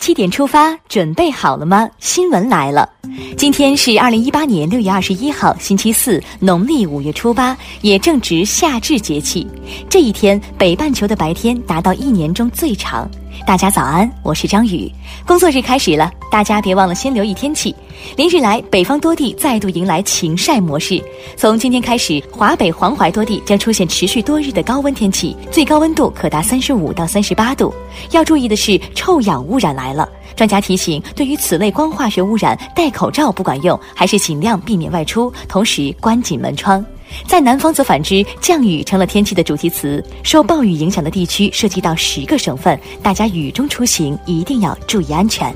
七点出发，准备好了吗？新闻来了，今天是二零一八年六月二十一号，星期四，农历五月初八，也正值夏至节气。这一天，北半球的白天达到一年中最长。大家早安，我是张宇。工作日开始了，大家别忘了先留意天气。连日来，北方多地再度迎来晴晒模式。从今天开始，华北、黄淮多地将出现持续多日的高温天气，最高温度可达三十五到三十八度。要注意的是，臭氧污染来了。专家提醒，对于此类光化学污染，戴口罩不管用，还是尽量避免外出，同时关紧门窗。在南方则反之，降雨成了天气的主题词。受暴雨影响的地区涉及到十个省份，大家雨中出行一定要注意安全。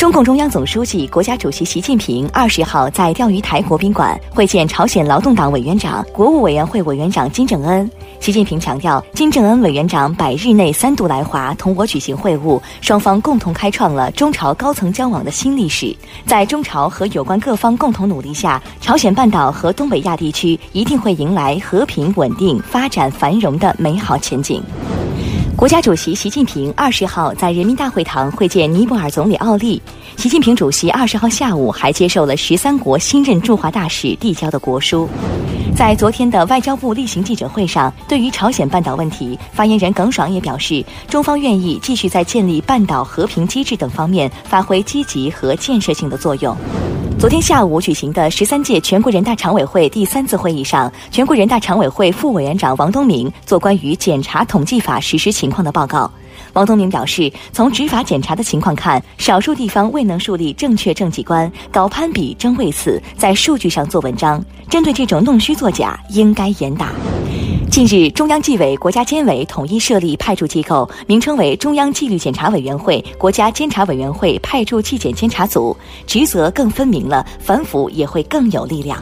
中共中央总书记、国家主席习近平二十号在钓鱼台国宾馆会见朝鲜劳动党委员长、国务委员会委员长金正恩。习近平强调，金正恩委员长百日内三度来华同我举行会晤，双方共同开创了中朝高层交往的新历史。在中朝和有关各方共同努力下，朝鲜半岛和东北亚地区一定会迎来和平、稳定、发展、繁荣的美好前景。国家主席习近平二十号在人民大会堂会见尼泊尔总理奥利。习近平主席二十号下午还接受了十三国新任驻华大使递交的国书。在昨天的外交部例行记者会上，对于朝鲜半岛问题，发言人耿爽也表示，中方愿意继续在建立半岛和平机制等方面发挥积极和建设性的作用。昨天下午举行的十三届全国人大常委会第三次会议上，全国人大常委会副委员长王东明做关于检查统计法实施情况的报告。王东明表示，从执法检查的情况看，少数地方未能树立正确政绩观，搞攀比争位次，在数据上做文章。针对这种弄虚作假，应该严打。近日，中央纪委国家监委统一设立派驻机构，名称为中央纪律检查委员会、国家监察委员会派驻纪检监察组，职责更分明了，反腐也会更有力量。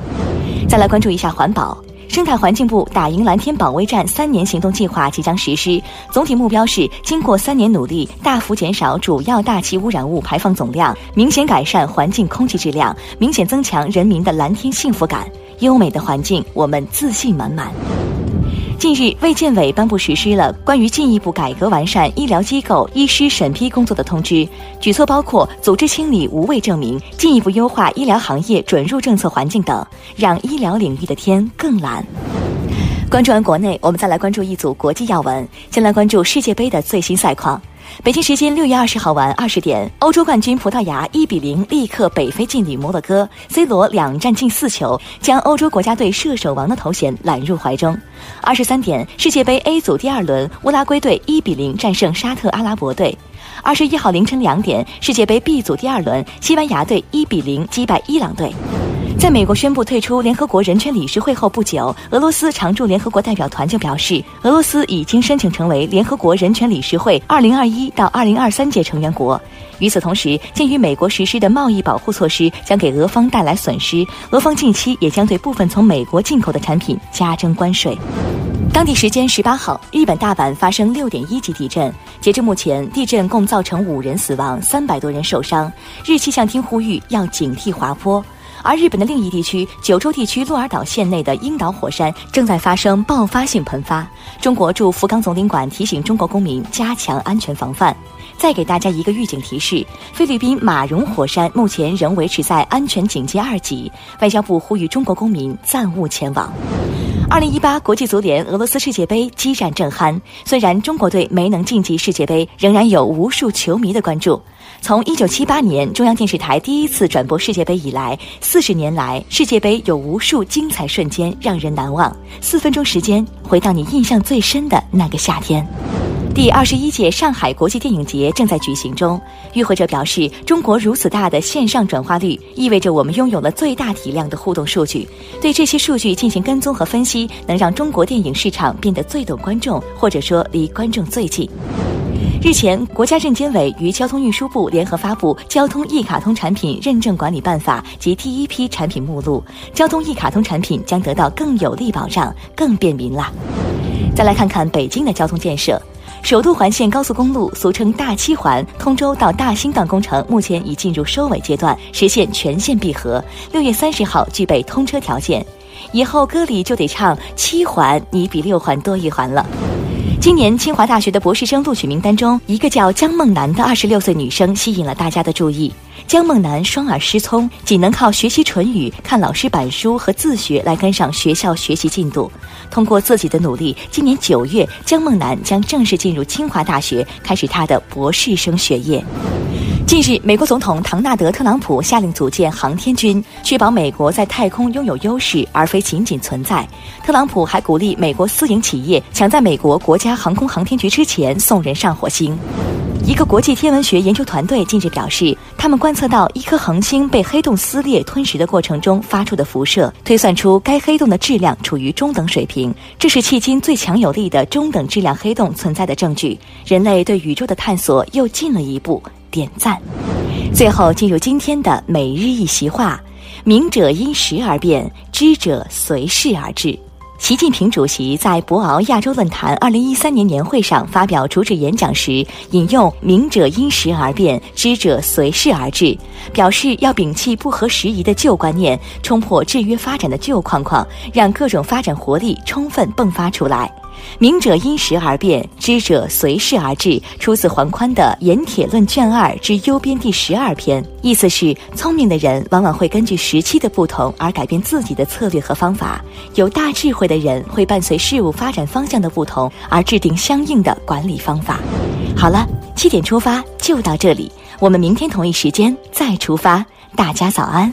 再来关注一下环保，生态环境部打赢蓝天保卫战三年行动计划即将实施，总体目标是经过三年努力，大幅减少主要大气污染物排放总量，明显改善环境空气质量，明显增强人民的蓝天幸福感。优美的环境，我们自信满满。近日，卫健委颁布实施了关于进一步改革完善医疗机构医师审批工作的通知，举措包括组织清理无谓证明，进一步优化医疗行业准入政策环境等，让医疗领域的天更蓝。关注完国内，我们再来关注一组国际要闻。先来关注世界杯的最新赛况。北京时间六月二十号晚二十点，欧洲冠军葡萄牙一比零力克北非劲旅摩洛哥，C 罗两战进四球，将欧洲国家队射手王的头衔揽入怀中。二十三点，世界杯 A 组第二轮，乌拉圭队一比零战胜沙特阿拉伯队。二十一号凌晨两点，世界杯 B 组第二轮，西班牙队一比零击败伊朗队。在美国宣布退出联合国人权理事会后不久，俄罗斯常驻联合国代表团就表示，俄罗斯已经申请成为联合国人权理事会2021到2023届成员国。与此同时，鉴于美国实施的贸易保护措施将给俄方带来损失，俄方近期也将对部分从美国进口的产品加征关税。当地时间十八号，日本大阪发生六点一级地震，截至目前，地震共造成五人死亡，三百多人受伤。日气象厅呼吁要警惕滑坡。而日本的另一地区九州地区鹿儿岛县内的樱岛火山正在发生爆发性喷发。中国驻福冈总领馆提醒中国公民加强安全防范。再给大家一个预警提示：菲律宾马荣火山目前仍维持在安全警戒二级，外交部呼吁中国公民暂勿前往。二零一八国际足联俄罗斯世界杯激战正酣，虽然中国队没能晋级世界杯，仍然有无数球迷的关注。从一九七八年中央电视台第一次转播世界杯以来，四十年来世界杯有无数精彩瞬间让人难忘。四分钟时间，回到你印象最深的那个夏天。第二十一届上海国际电影节正在举行中，与会者表示，中国如此大的线上转化率，意味着我们拥有了最大体量的互动数据。对这些数据进行跟踪和分析，能让中国电影市场变得最懂观众，或者说离观众最近。日前，国家证监委与交通运输部联合发布《交通一卡通产品认证管理办法》及第一批产品目录，交通一卡通产品将得到更有力保障，更便民了。再来看看北京的交通建设。首都环线高速公路，俗称大七环，通州到大兴段工程目前已进入收尾阶段，实现全线闭合。六月三十号具备通车条件，以后歌里就得唱七环，你比六环多一环了。今年清华大学的博士生录取名单中，一个叫姜梦楠的二十六岁女生吸引了大家的注意。姜梦楠双耳失聪，仅能靠学习唇语、看老师板书和自学来跟上学校学习进度。通过自己的努力，今年九月，姜梦楠将正式进入清华大学，开始她的博士生学业。近日，美国总统唐纳德·特朗普下令组建航天军，确保美国在太空拥有优势，而非仅仅存在。特朗普还鼓励美国私营企业抢在美国国家航空航天局之前送人上火星。一个国际天文学研究团队近日表示，他们观测到一颗恒星被黑洞撕裂吞食的过程中发出的辐射，推算出该黑洞的质量处于中等水平。这是迄今最强有力的中等质量黑洞存在的证据。人类对宇宙的探索又进了一步。点赞。最后进入今天的每日一席话：明者因时而变，知者随事而至。习近平主席在博鳌亚洲论坛二零一三年年会上发表主旨演讲时，引用“明者因时而变，知者随事而至”，表示要摒弃不合时宜的旧观念，冲破制约发展的旧框框，让各种发展活力充分迸发出来。明者因时而变，知者随事而至，出自黄宽的《盐铁论》卷二之幽编第十二篇。意思是，聪明的人往往会根据时期的不同而改变自己的策略和方法；有大智慧的人会伴随事物发展方向的不同而制定相应的管理方法。好了，七点出发就到这里，我们明天同一时间再出发。大家早安。